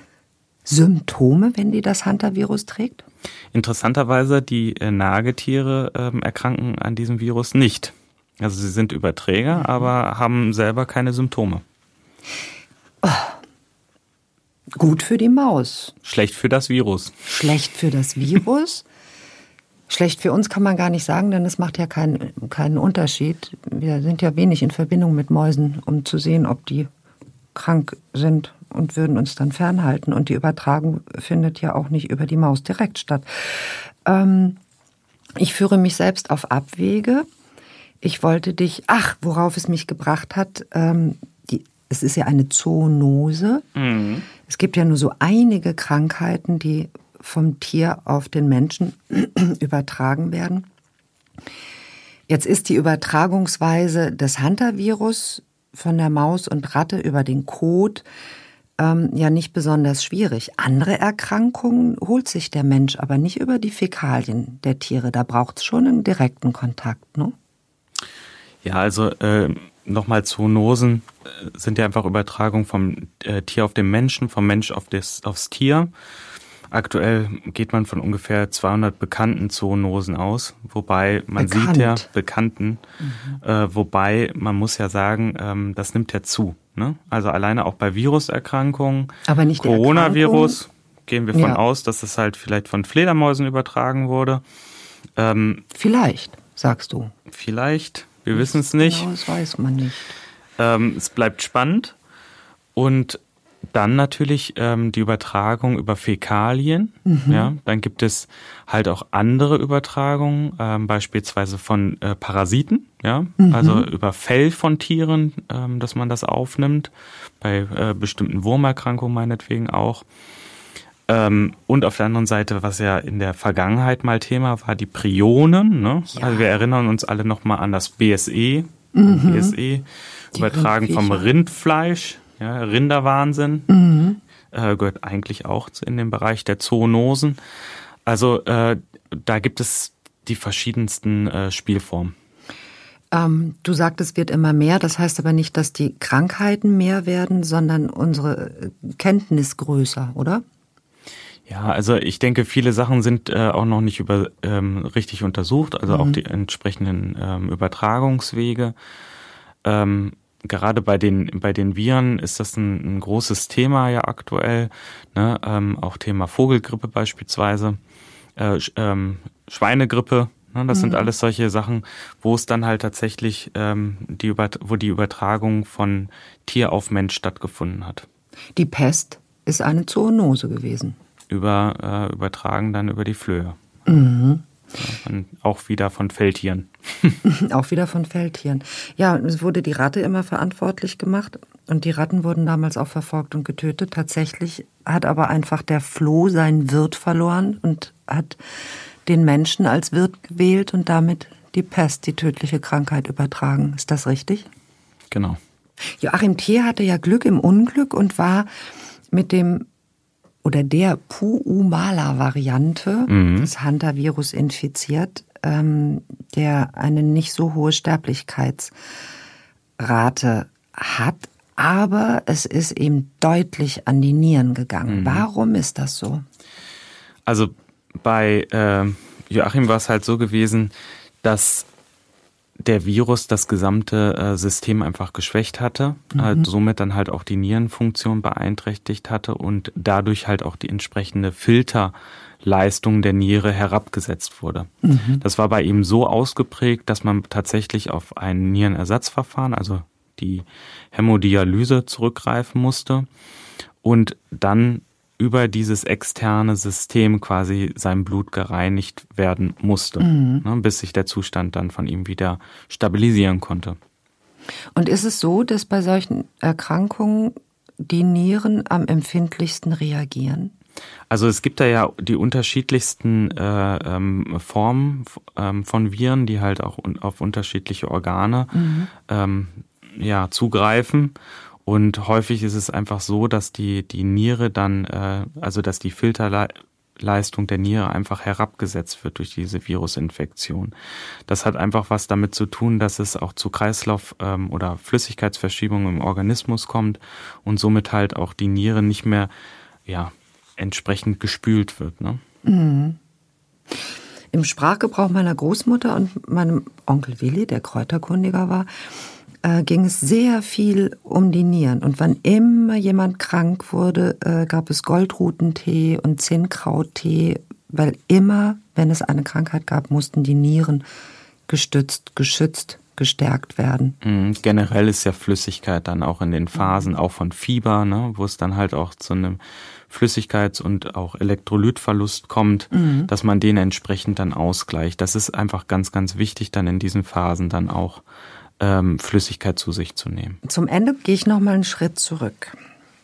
Symptome, wenn die das Hunter-Virus trägt? Interessanterweise, die äh, Nagetiere äh, erkranken an diesem Virus nicht. Also sie sind Überträger, mhm. aber haben selber keine Symptome. Oh. Gut für die Maus. Schlecht für das Virus. Schlecht für das Virus? Schlecht für uns kann man gar nicht sagen, denn es macht ja keinen, keinen Unterschied. Wir sind ja wenig in Verbindung mit Mäusen, um zu sehen, ob die krank sind und würden uns dann fernhalten. Und die Übertragung findet ja auch nicht über die Maus direkt statt. Ähm, ich führe mich selbst auf Abwege. Ich wollte dich, ach, worauf es mich gebracht hat, ähm, die, es ist ja eine Zoonose. Mhm. Es gibt ja nur so einige Krankheiten, die vom Tier auf den Menschen <clears throat> übertragen werden. Jetzt ist die Übertragungsweise des Hunter-Virus von der Maus und Ratte über den Kot ähm, ja nicht besonders schwierig. Andere Erkrankungen holt sich der Mensch aber nicht über die Fäkalien der Tiere. Da braucht es schon einen direkten Kontakt, ne? Ja, also äh, nochmal Zoonosen äh, sind ja einfach Übertragung vom äh, Tier auf den Menschen, vom Mensch auf das, aufs Tier. Aktuell geht man von ungefähr 200 bekannten Zoonosen aus, wobei man Bekannt. sieht ja bekannten, mhm. äh, wobei man muss ja sagen, ähm, das nimmt ja zu. Ne? Also alleine auch bei Viruserkrankungen, aber nicht Coronavirus gehen wir von ja. aus, dass es halt vielleicht von Fledermäusen übertragen wurde. Ähm, vielleicht, sagst du. Vielleicht, wir wissen es nicht. Genau, das weiß man nicht. Ähm, es bleibt spannend und dann natürlich ähm, die Übertragung über Fäkalien. Mhm. Ja, dann gibt es halt auch andere Übertragungen, ähm, beispielsweise von äh, Parasiten. Ja, mhm. also über Fell von Tieren, ähm, dass man das aufnimmt. Bei äh, bestimmten Wurmerkrankungen meinetwegen auch. Ähm, und auf der anderen Seite, was ja in der Vergangenheit mal Thema war, die Prionen. Ne? Ja. Also wir erinnern uns alle nochmal an das BSE. Mhm. BSE, übertragen vom Rindfleisch ja, Rinderwahnsinn mhm. äh, gehört eigentlich auch in den Bereich der Zoonosen. Also äh, da gibt es die verschiedensten äh, Spielformen. Ähm, du sagtest, es wird immer mehr. Das heißt aber nicht, dass die Krankheiten mehr werden, sondern unsere äh, Kenntnis größer, oder? Ja, also ich denke, viele Sachen sind äh, auch noch nicht über, ähm, richtig untersucht, also mhm. auch die entsprechenden ähm, Übertragungswege. Ähm, gerade bei den, bei den Viren ist das ein, ein großes Thema ja aktuell. Ne? Ähm, auch Thema Vogelgrippe beispielsweise, äh, ähm, Schweinegrippe. Ne? Das mhm. sind alles solche Sachen, wo es dann halt tatsächlich ähm, die, wo die Übertragung von Tier auf Mensch stattgefunden hat. Die Pest ist eine Zoonose gewesen. Über, äh, übertragen dann über die Flöhe. Mhm. Und auch wieder von Feldtieren. <laughs> <laughs> auch wieder von Feldtieren. Ja, es wurde die Ratte immer verantwortlich gemacht und die Ratten wurden damals auch verfolgt und getötet. Tatsächlich hat aber einfach der Floh seinen Wirt verloren und hat den Menschen als Wirt gewählt und damit die Pest, die tödliche Krankheit übertragen. Ist das richtig? Genau. Joachim Thier hatte ja Glück im Unglück und war mit dem oder der Puumala-Variante mhm. des Hunter-Virus infiziert, ähm, der eine nicht so hohe Sterblichkeitsrate hat, aber es ist eben deutlich an die Nieren gegangen. Mhm. Warum ist das so? Also bei äh, Joachim war es halt so gewesen, dass der Virus das gesamte äh, System einfach geschwächt hatte, mhm. halt somit dann halt auch die Nierenfunktion beeinträchtigt hatte und dadurch halt auch die entsprechende Filterleistung der Niere herabgesetzt wurde. Mhm. Das war bei ihm so ausgeprägt, dass man tatsächlich auf ein Nierenersatzverfahren, also die Hämodialyse zurückgreifen musste und dann über dieses externe System quasi sein Blut gereinigt werden musste, mhm. ne, bis sich der Zustand dann von ihm wieder stabilisieren konnte. Und ist es so, dass bei solchen Erkrankungen die Nieren am empfindlichsten reagieren? Also es gibt da ja die unterschiedlichsten äh, ähm, Formen ähm, von Viren, die halt auch auf unterschiedliche Organe mhm. ähm, ja, zugreifen. Und häufig ist es einfach so, dass die, die Niere dann, äh, also dass die Filterleistung der Niere einfach herabgesetzt wird durch diese Virusinfektion. Das hat einfach was damit zu tun, dass es auch zu Kreislauf- ähm, oder Flüssigkeitsverschiebungen im Organismus kommt und somit halt auch die Niere nicht mehr ja, entsprechend gespült wird. Ne? Mhm. Im Sprachgebrauch meiner Großmutter und meinem Onkel Willi, der Kräuterkundiger war, äh, ging es sehr viel um die Nieren. Und wann immer jemand krank wurde, äh, gab es Goldrutentee und Zinnkrauttee, weil immer, wenn es eine Krankheit gab, mussten die Nieren gestützt, geschützt, gestärkt werden. Mhm. Generell ist ja Flüssigkeit dann auch in den Phasen, auch von Fieber, ne, wo es dann halt auch zu einem Flüssigkeits- und auch Elektrolytverlust kommt, mhm. dass man den entsprechend dann ausgleicht. Das ist einfach ganz, ganz wichtig, dann in diesen Phasen dann auch ähm, Flüssigkeit zu sich zu nehmen. Zum Ende gehe ich noch mal einen Schritt zurück.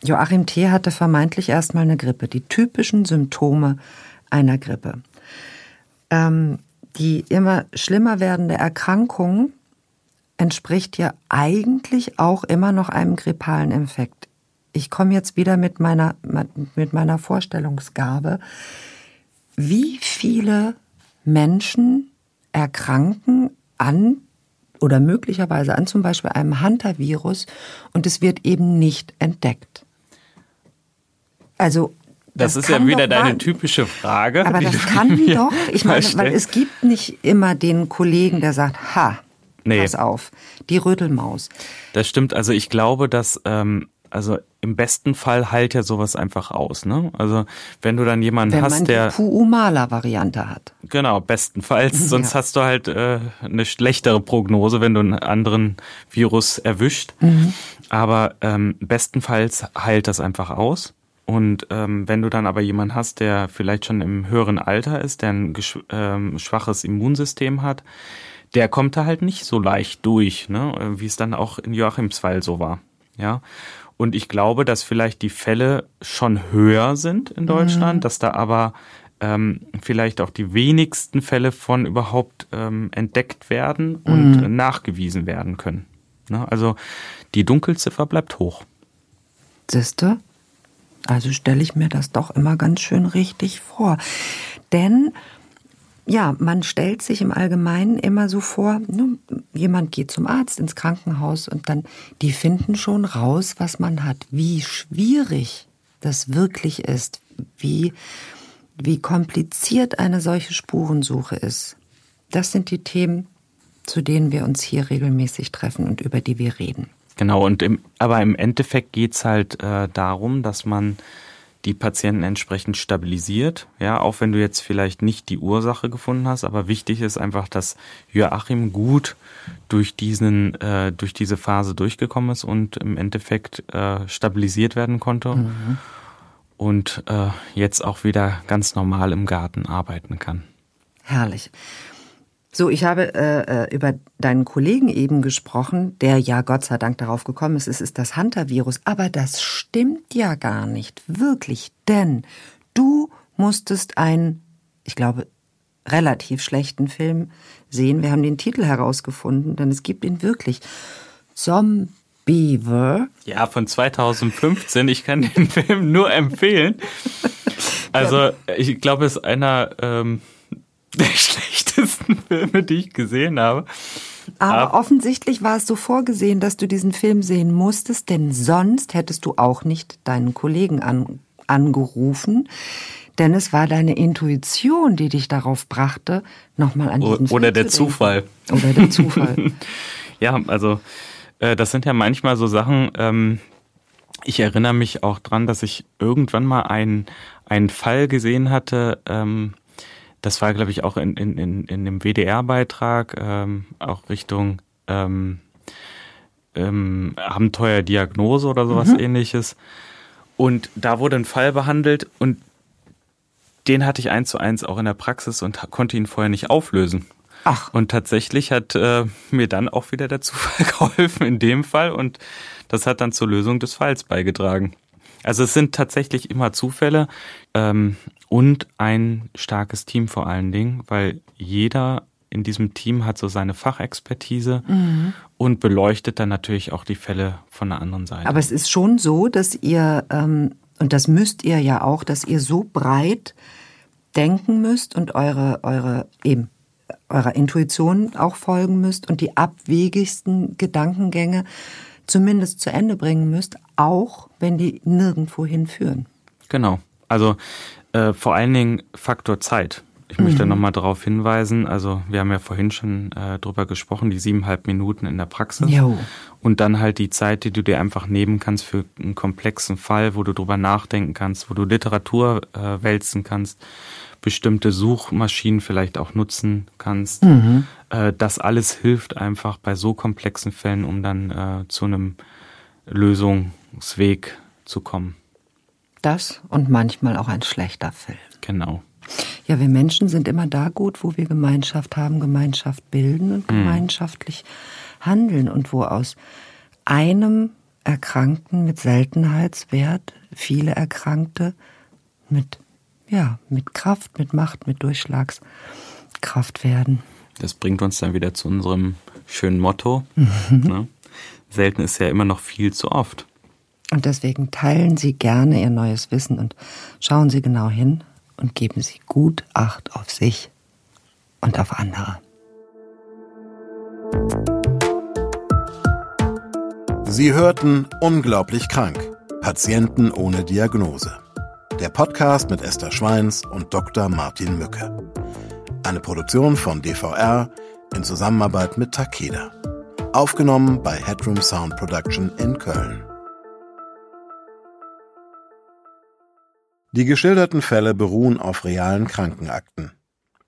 Joachim T. hatte vermeintlich erstmal eine Grippe, die typischen Symptome einer Grippe. Ähm, die immer schlimmer werdende Erkrankung entspricht ja eigentlich auch immer noch einem grippalen Infekt. Ich komme jetzt wieder mit meiner, mit meiner Vorstellungsgabe. Wie viele Menschen erkranken an oder möglicherweise an zum Beispiel einem Hunter-Virus und es wird eben nicht entdeckt. Also das, das ist ja wieder deine typische Frage. Aber das kann doch, <laughs> ich meine, weil es gibt nicht immer den Kollegen, der sagt, ha, nee. pass auf, die Rödelmaus. Das stimmt, also ich glaube, dass ähm, also im besten Fall heilt ja sowas einfach aus, ne? Also wenn du dann jemanden wenn hast, man der die Puumala-Variante hat. Genau, bestenfalls. Sonst ja. hast du halt äh, eine schlechtere Prognose, wenn du einen anderen Virus erwischt. Mhm. Aber ähm, bestenfalls heilt das einfach aus. Und ähm, wenn du dann aber jemanden hast, der vielleicht schon im höheren Alter ist, der ein ähm, schwaches Immunsystem hat, der kommt da halt nicht so leicht durch, ne? wie es dann auch in Joachims Fall so war. Ja. Und ich glaube, dass vielleicht die Fälle schon höher sind in Deutschland, mhm. dass da aber ähm, vielleicht auch die wenigsten Fälle von überhaupt ähm, entdeckt werden und mhm. nachgewiesen werden können. Ne? Also die Dunkelziffer bleibt hoch. Siehste? Also stelle ich mir das doch immer ganz schön richtig vor. Denn ja, man stellt sich im Allgemeinen immer so vor, ne, jemand geht zum Arzt ins Krankenhaus und dann, die finden schon raus, was man hat, wie schwierig das wirklich ist, wie, wie kompliziert eine solche Spurensuche ist. Das sind die Themen, zu denen wir uns hier regelmäßig treffen und über die wir reden. Genau, und im, aber im Endeffekt geht's halt äh, darum, dass man die Patienten entsprechend stabilisiert. Ja, auch wenn du jetzt vielleicht nicht die Ursache gefunden hast, aber wichtig ist einfach, dass Joachim gut durch diesen, äh, durch diese Phase durchgekommen ist und im Endeffekt äh, stabilisiert werden konnte mhm. und äh, jetzt auch wieder ganz normal im Garten arbeiten kann. Herrlich. So, ich habe äh, äh, über deinen Kollegen eben gesprochen, der ja Gott sei Dank darauf gekommen ist, es ist das Hunter-Virus. Aber das stimmt ja gar nicht, wirklich. Denn du musstest einen, ich glaube, relativ schlechten Film sehen. Wir haben den Titel herausgefunden, denn es gibt ihn wirklich. Zombiever. Ja, von 2015. Ich kann den <laughs> Film nur empfehlen. <laughs> Also, ich glaube, es ist einer ähm, <laughs> der schlechtesten Filme, die ich gesehen habe. Aber, Aber offensichtlich war es so vorgesehen, dass du diesen Film sehen musstest, denn sonst hättest du auch nicht deinen Kollegen an, angerufen. Denn es war deine Intuition, die dich darauf brachte, nochmal an diesen Film Oder der zu Zufall. Oder der Zufall. <laughs> ja, also äh, das sind ja manchmal so Sachen, ähm, ich erinnere mich auch dran, dass ich irgendwann mal einen, einen Fall gesehen hatte, ähm, das war, glaube ich, auch in, in, in, in dem WDR-Beitrag, ähm, auch Richtung ähm, ähm, Abenteuerdiagnose oder sowas mhm. ähnliches. Und da wurde ein Fall behandelt und den hatte ich eins zu eins auch in der Praxis und konnte ihn vorher nicht auflösen. Ach. Und tatsächlich hat äh, mir dann auch wieder der <laughs> Zufall geholfen in dem Fall und das hat dann zur Lösung des Falls beigetragen. Also es sind tatsächlich immer Zufälle. Ähm, und ein starkes Team vor allen Dingen, weil jeder in diesem Team hat so seine Fachexpertise mhm. und beleuchtet dann natürlich auch die Fälle von der anderen Seite. Aber es ist schon so, dass ihr, ähm, und das müsst ihr ja auch, dass ihr so breit denken müsst und eure, eure eben eurer Intuition auch folgen müsst und die abwegigsten Gedankengänge zumindest zu Ende bringen müsst, auch wenn die nirgendwo hinführen. Genau. Also äh, vor allen Dingen Faktor Zeit. Ich mhm. möchte nochmal darauf hinweisen, also wir haben ja vorhin schon äh, drüber gesprochen, die siebeneinhalb Minuten in der Praxis. Jo. Und dann halt die Zeit, die du dir einfach nehmen kannst für einen komplexen Fall, wo du drüber nachdenken kannst, wo du Literatur äh, wälzen kannst, bestimmte Suchmaschinen vielleicht auch nutzen kannst. Mhm. Äh, das alles hilft einfach bei so komplexen Fällen, um dann äh, zu einem Lösungsweg zu kommen. Das und manchmal auch ein schlechter Film. Genau. Ja, wir Menschen sind immer da gut, wo wir Gemeinschaft haben, Gemeinschaft bilden und mhm. gemeinschaftlich handeln und wo aus einem Erkrankten mit Seltenheitswert viele Erkrankte mit, ja, mit Kraft, mit Macht, mit Durchschlagskraft werden. Das bringt uns dann wieder zu unserem schönen Motto. Mhm. Ne? Selten ist ja immer noch viel zu oft. Und deswegen teilen Sie gerne Ihr neues Wissen und schauen Sie genau hin und geben Sie gut Acht auf sich und auf andere. Sie hörten Unglaublich krank. Patienten ohne Diagnose. Der Podcast mit Esther Schweins und Dr. Martin Mücke. Eine Produktion von DVR in Zusammenarbeit mit Takeda. Aufgenommen bei Headroom Sound Production in Köln. Die geschilderten Fälle beruhen auf realen Krankenakten.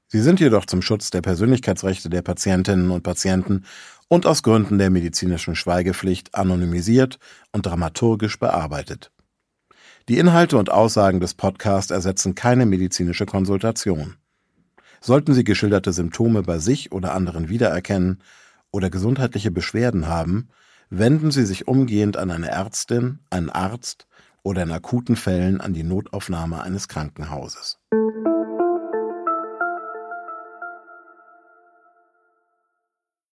Sie sind jedoch zum Schutz der Persönlichkeitsrechte der Patientinnen und Patienten und aus Gründen der medizinischen Schweigepflicht anonymisiert und dramaturgisch bearbeitet. Die Inhalte und Aussagen des Podcasts ersetzen keine medizinische Konsultation. Sollten Sie geschilderte Symptome bei sich oder anderen wiedererkennen oder gesundheitliche Beschwerden haben, wenden Sie sich umgehend an eine Ärztin, einen Arzt oder in akuten Fällen an die Notaufnahme eines Krankenhauses.